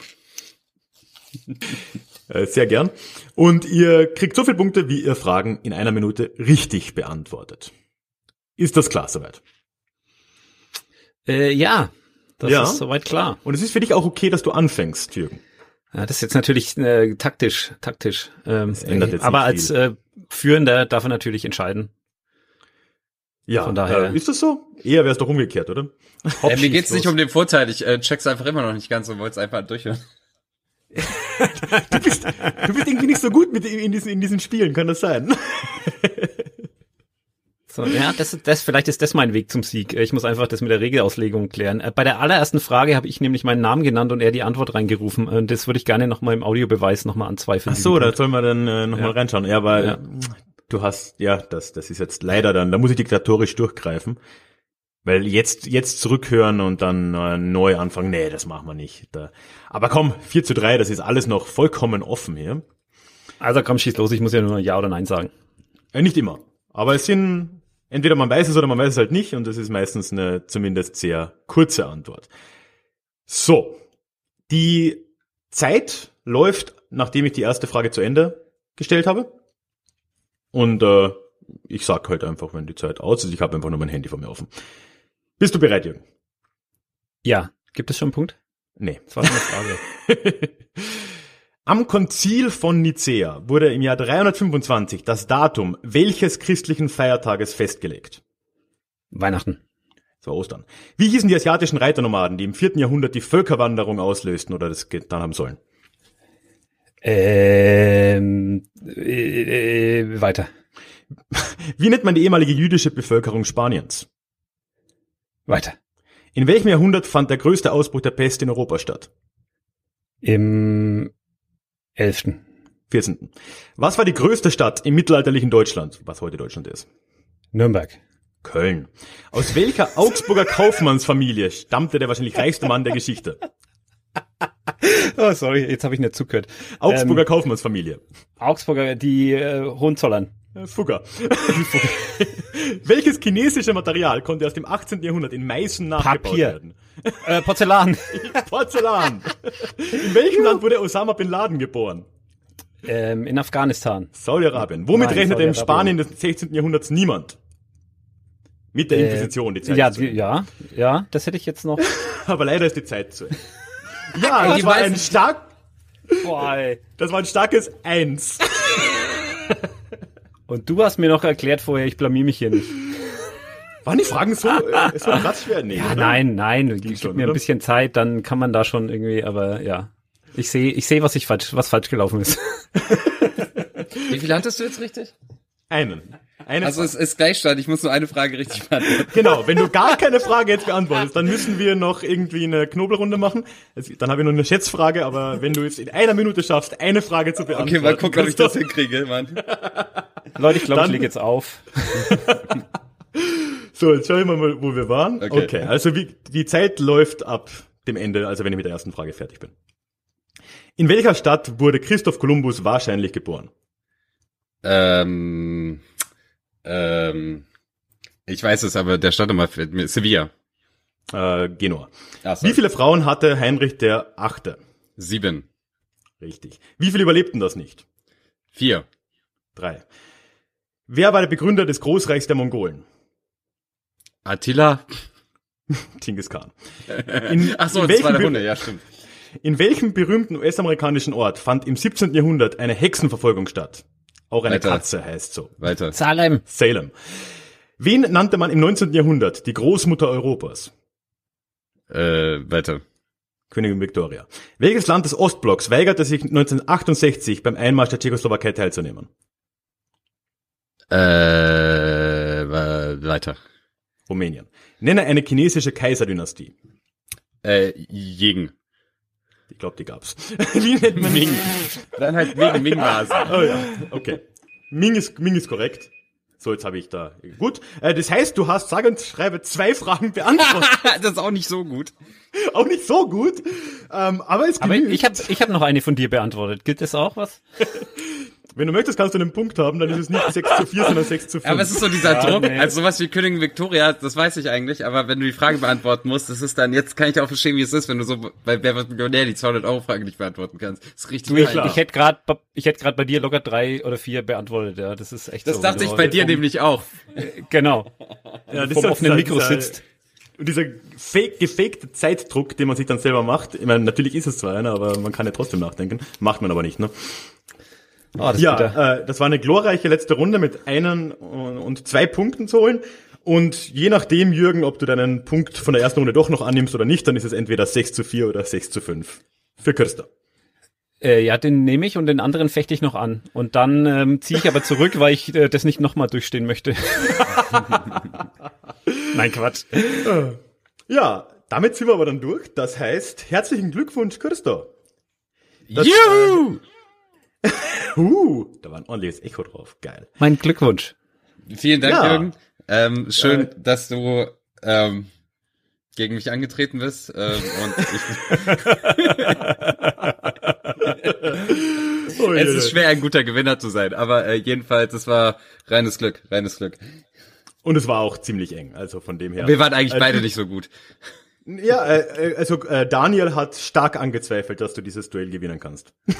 <laughs> Äh, Sehr gern. Und ihr kriegt so viele Punkte, wie ihr Fragen in einer Minute richtig beantwortet. Ist das klar soweit? Äh, ja, das Ja. ist soweit klar. Und es ist für dich auch okay, dass du anfängst, Jürgen. Ja, das ist jetzt natürlich äh, taktisch, taktisch. Ähm, ändert jetzt aber nicht als äh, Führender darf er natürlich entscheiden. Ja, Von daher- Äh, ist das so? Eher wäre es doch umgekehrt, oder? Äh, mir geht's nicht um den Vorteil, ich äh, check's einfach immer noch nicht ganz und wollte es einfach durchhören. <laughs> Du bist irgendwie nicht so gut mit in diesen, in diesen Spielen, kann das sein? So, ja, das, das, vielleicht ist das mein Weg zum Sieg. Ich muss einfach das mit der Regelauslegung klären. Äh, Bei der allerersten Frage habe ich nämlich meinen Namen genannt und er die Antwort reingerufen. Und das würde ich gerne nochmal im Audiobeweis nochmal anzweifeln. Ach so, da soll man dann äh, nochmal Ja. reinschauen. Ja, aber Ja. Du hast, ja, das, das ist jetzt leider dann, da muss ich diktatorisch durchgreifen. Weil jetzt, jetzt zurückhören und dann äh, neu anfangen, nee, das machen wir nicht. Da. Aber komm, 4 zu 3, das ist alles noch vollkommen offen hier. Also komm, schieß los, ich muss ja nur Ja oder Nein sagen. Äh, nicht immer. Aber es sind, entweder man weiß es oder man weiß es halt nicht und das ist meistens eine zumindest sehr kurze Antwort. So. Die Zeit läuft, nachdem ich die erste Frage zu Ende gestellt habe. Und äh, ich sag halt einfach, wenn die Zeit aus ist, ich habe einfach nur mein Handy vor mir offen. Bist du bereit, Jürgen? Ja, gibt es schon einen Punkt? Nee. Das war schon eine Frage. <laughs> Am Konzil von Nicea wurde im Jahr 325 das Datum welches christlichen Feiertages festgelegt? Weihnachten. Das war Ostern. Wie hießen die asiatischen Reiternomaden, die im vierten Jahrhundert die Völkerwanderung auslösten oder das getan haben sollen? Ähm, äh, äh, weiter. Wie nennt man die ehemalige jüdische Bevölkerung Spaniens? Weiter. In welchem Jahrhundert fand der größte Ausbruch der Pest in Europa statt? Im elften. 14. Was war die größte Stadt im mittelalterlichen Deutschland, was heute Deutschland ist? Nürnberg. Köln. Aus welcher Augsburger Kaufmannsfamilie stammte der wahrscheinlich reichste Mann der Geschichte? <laughs> Oh, sorry, jetzt habe ich nicht zugehört. Augsburger Kaufmannsfamilie. Augsburger, die äh, Hohenzollern. Äh, Fugger. <laughs> Welches chinesische Material konnte aus dem 18. Jahrhundert in Meißen nachgebaut Papier. werden? Äh, Porzellan. <laughs> Porzellan. In welchem Land wurde Osama Bin Laden geboren? ähm, in Afghanistan. Saudi-Arabien. Womit Nein, im Saudi-Arabien. Spanien des 16. Jahrhunderts niemand? Mit der Inquisition, die Zeit Ja, ist zu Ende. ja, ja, das hätte ich jetzt noch. Aber leider ist die Zeit zu Ende. Ja, das <laughs> die war ein stark, Boah, ey. das war ein starkes Eins. <laughs> Und du hast mir noch erklärt vorher, ich blamier mich hier nicht. Waren die Fragen so, äh, so krass schwer? Nee, Ja, nein, nein, gib schon, mir ein oder? bisschen Zeit, dann kann man da schon irgendwie, aber ja. Ich sehe, ich sehe, was ich falsch, was falsch gelaufen ist. Wie viel hattest du jetzt richtig? Einen. Eine Also Frage. es ist Gleichstand, ich muss nur eine Frage richtig beantworten. <laughs> Genau, wenn du gar keine Frage jetzt beantwortest, dann müssen wir noch irgendwie eine Knobelrunde machen. Dann habe ich noch eine Schätzfrage, aber wenn du jetzt in einer Minute schaffst, eine Frage zu beantworten. Okay, mal gucken, ob ich das hinkriege, Mann. Leute, ich glaube, ich lege jetzt auf. <laughs> So, jetzt schauen wir mal, wo wir waren. Okay, Okay. also wie, die Zeit läuft ab dem Ende, also wenn ich mit der ersten Frage fertig bin. In welcher Stadt wurde Christoph Kolumbus wahrscheinlich geboren? Ähm, ähm, ich weiß es, aber der Stadt immer fällt mir. Sevilla. Äh, Genua. Ach, Wie viele Frauen hatte Heinrich der Achte? Sieben. Richtig. Wie viele überlebten das nicht? Vier. Drei. Wer war der Begründer des Großreichs der Mongolen? Attila. <laughs> Genghis Khan. <laughs> In, Ach so, in, das war der Hunde, ja stimmt. in welchem berühmten US-amerikanischen Ort fand im 17. Jahrhundert eine Hexenverfolgung statt? Auch eine Weiter. Katze heißt so. Weiter. Salem. Salem. Wen nannte man im 19. Jahrhundert die Großmutter Europas? Äh, weiter. Königin Victoria. Welches Land des Ostblocks weigerte sich 1968 beim Einmarsch der Tschechoslowakei teilzunehmen? Äh, weiter. Rumänien. Nenne eine chinesische Kaiserdynastie. Äh, Jing. Ich glaube, die gab's. <laughs> Wie nennt man Ming. Dann halt wegen Ming-Maßen. <laughs> Oh ja, okay. Ming ist, Ming ist korrekt. So, jetzt habe ich da. Gut. Äh, das heißt, du hast sage und schreibe zwei Fragen beantwortet. <laughs> das ist auch nicht so gut. Auch nicht so gut. Ähm, aber es Aber genügt. ich habe ich hab noch eine von dir beantwortet. Gilt das auch was? Wenn du möchtest, kannst du einen Punkt haben, dann ist es nicht 6 zu 4, sondern 6 zu 5. Aber es ist so dieser Ja, Druck, nee. also sowas wie Königin Victoria, das weiß ich eigentlich, aber wenn du die Frage beantworten musst, das ist dann, jetzt kann ich auch verstehen, wie es ist, wenn du so bei Wer wird Millionär die 200 Euro Frage nicht beantworten kannst. Das ist richtig Ich, geil. ich hätte gerade ich hätte gerade bei dir locker drei oder vier beantwortet, ja. Das ist echt Das so. dachte ich du bei dir vom- nämlich auch. Genau. ja, das vom ist offenen dieser- Mikro sitzt. Und dieser fake, gefakte Zeitdruck, den man sich dann selber macht, ich meine, natürlich ist es zwar einer, aber man kann ja trotzdem nachdenken. Macht man aber nicht, ne? Oh, das. Ja, äh, das war eine glorreiche letzte Runde mit einen und zwei Punkten zu holen. Und je nachdem, Jürgen, ob du deinen Punkt von der ersten Runde doch noch annimmst oder nicht, dann ist es entweder 6 zu 4 oder 6 zu 5. Für Kirsta. Äh, ja, den nehme ich und den anderen fechte ich noch an. Und dann ähm, ziehe ich aber zurück, weil ich äh, das nicht nochmal durchstehen möchte. <laughs> Nein, Quatsch. Ja, damit sind wir aber dann durch. Das heißt, herzlichen Glückwunsch, Kirsta. Juhu! <laughs> Uh, da war ein ordentliches Echo drauf. Geil. Mein Glückwunsch. Vielen Dank, Ja. Jürgen. Ähm, schön, Äh. dass du ähm, gegen mich angetreten bist. Ähm, und ich, Oh, <laughs> es ist je. schwer, ein guter Gewinner zu sein, aber äh, jedenfalls, es war reines Glück, reines Glück. Und es war auch ziemlich eng, also von dem her. Wir waren eigentlich Äh, beide nicht so gut. Ja, äh, äh, also äh, Daniel hat stark angezweifelt, dass du dieses Duell gewinnen kannst. <laughs>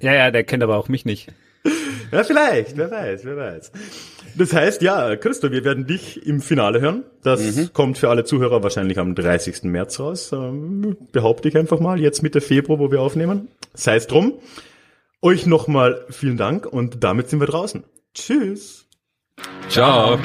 Ja, ja, der kennt aber auch mich nicht. <laughs> Ja, vielleicht, wer weiß, wer weiß. Das heißt, ja, Christo, wir werden dich im Finale hören. Das kommt für alle Zuhörer wahrscheinlich am 30. März raus. Ähm, behaupte ich einfach mal, jetzt Mitte Februar, wo wir aufnehmen. Sei es drum. Euch nochmal vielen Dank und damit sind wir draußen. Tschüss. Ciao.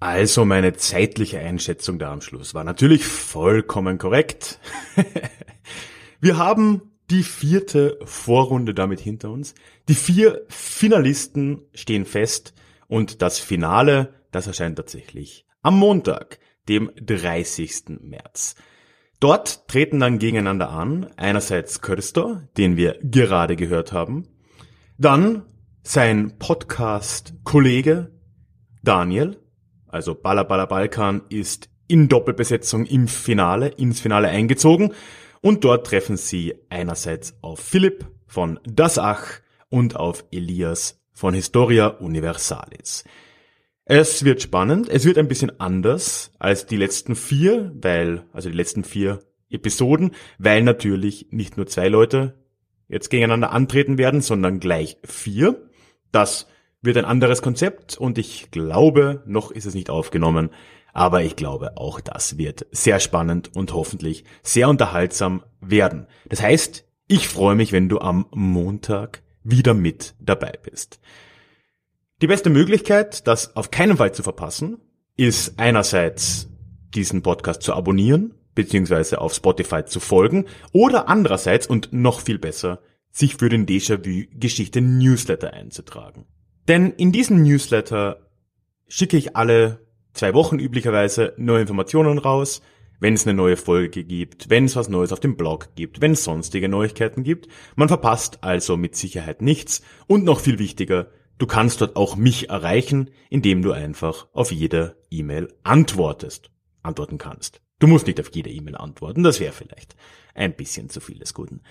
Also meine zeitliche Einschätzung da am Schluss war natürlich vollkommen korrekt. <laughs> wir haben die vierte Vorrunde damit hinter uns. Die vier Finalisten stehen fest und das Finale, das erscheint tatsächlich am Montag, dem 30. März. Dort treten dann gegeneinander an, einerseits Köster, den wir gerade gehört haben, dann sein Podcast-Kollege Daniel, also Balla Balla Balkan, ist in Doppelbesetzung im Finale, ins Finale eingezogen und dort treffen sie einerseits auf Philipp von Das Ach und auf Elias von Historia Universalis. Es wird spannend, es wird ein bisschen anders als die letzten vier, weil, also die letzten vier Episoden, weil natürlich nicht nur zwei Leute jetzt gegeneinander antreten werden, sondern gleich vier. Das wird ein anderes Konzept und ich glaube, noch ist es nicht aufgenommen, aber ich glaube, auch das wird sehr spannend und hoffentlich sehr unterhaltsam werden. Das heißt, ich freue mich, wenn du am Montag wieder mit dabei bist. Die beste Möglichkeit, das auf keinen Fall zu verpassen, ist einerseits diesen Podcast zu abonnieren, beziehungsweise auf Spotify zu folgen, oder andererseits und noch viel besser, sich für den Déjà-vu Geschichte Newsletter einzutragen. Denn in diesem Newsletter schicke ich alle zwei Wochen üblicherweise neue Informationen raus, wenn es eine neue Folge gibt, wenn es was Neues auf dem Blog gibt, wenn es sonstige Neuigkeiten gibt. Man verpasst also mit Sicherheit nichts und noch viel wichtiger, Du kannst dort auch mich erreichen, indem du einfach auf jede E-Mail antwortest, antworten kannst. Du musst nicht auf jede E-Mail antworten, das wäre vielleicht ein bisschen zu viel des Guten.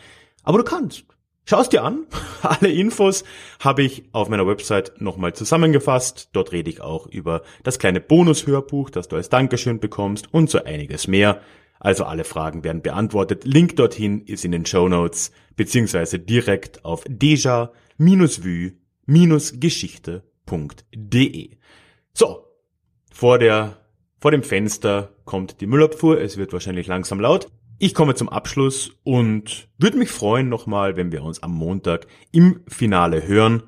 Aber du kannst. Schau es dir an. <laughs> Alle Infos habe ich auf meiner Website nochmal zusammengefasst. Dort rede ich auch über das kleine Bonus-Hörbuch, das du als Dankeschön bekommst und so einiges mehr. Also alle Fragen werden beantwortet. Link dorthin ist in den Show Notes beziehungsweise direkt auf deja-vue geschichte.de. So, vor der, vor dem Fenster kommt die Müllabfuhr. Es wird wahrscheinlich langsam laut. Ich komme zum Abschluss und würde mich freuen nochmal, wenn wir uns am Montag im Finale hören.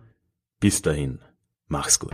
Bis dahin, mach's gut.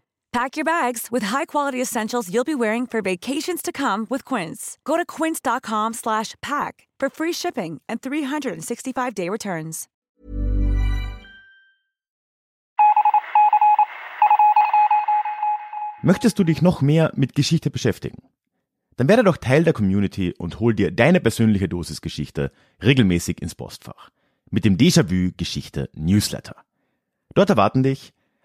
Pack your bags with high-quality essentials you'll be wearing for vacations to come with Quince. Go to quince.com/pack for free shipping and 365-day returns. Möchtest du dich noch mehr mit Geschichte beschäftigen? Dann werde doch Teil der Community und hol dir deine persönliche Dosis Geschichte regelmäßig ins Postfach mit dem Déjà-vu Geschichte Newsletter. Dort erwarten dich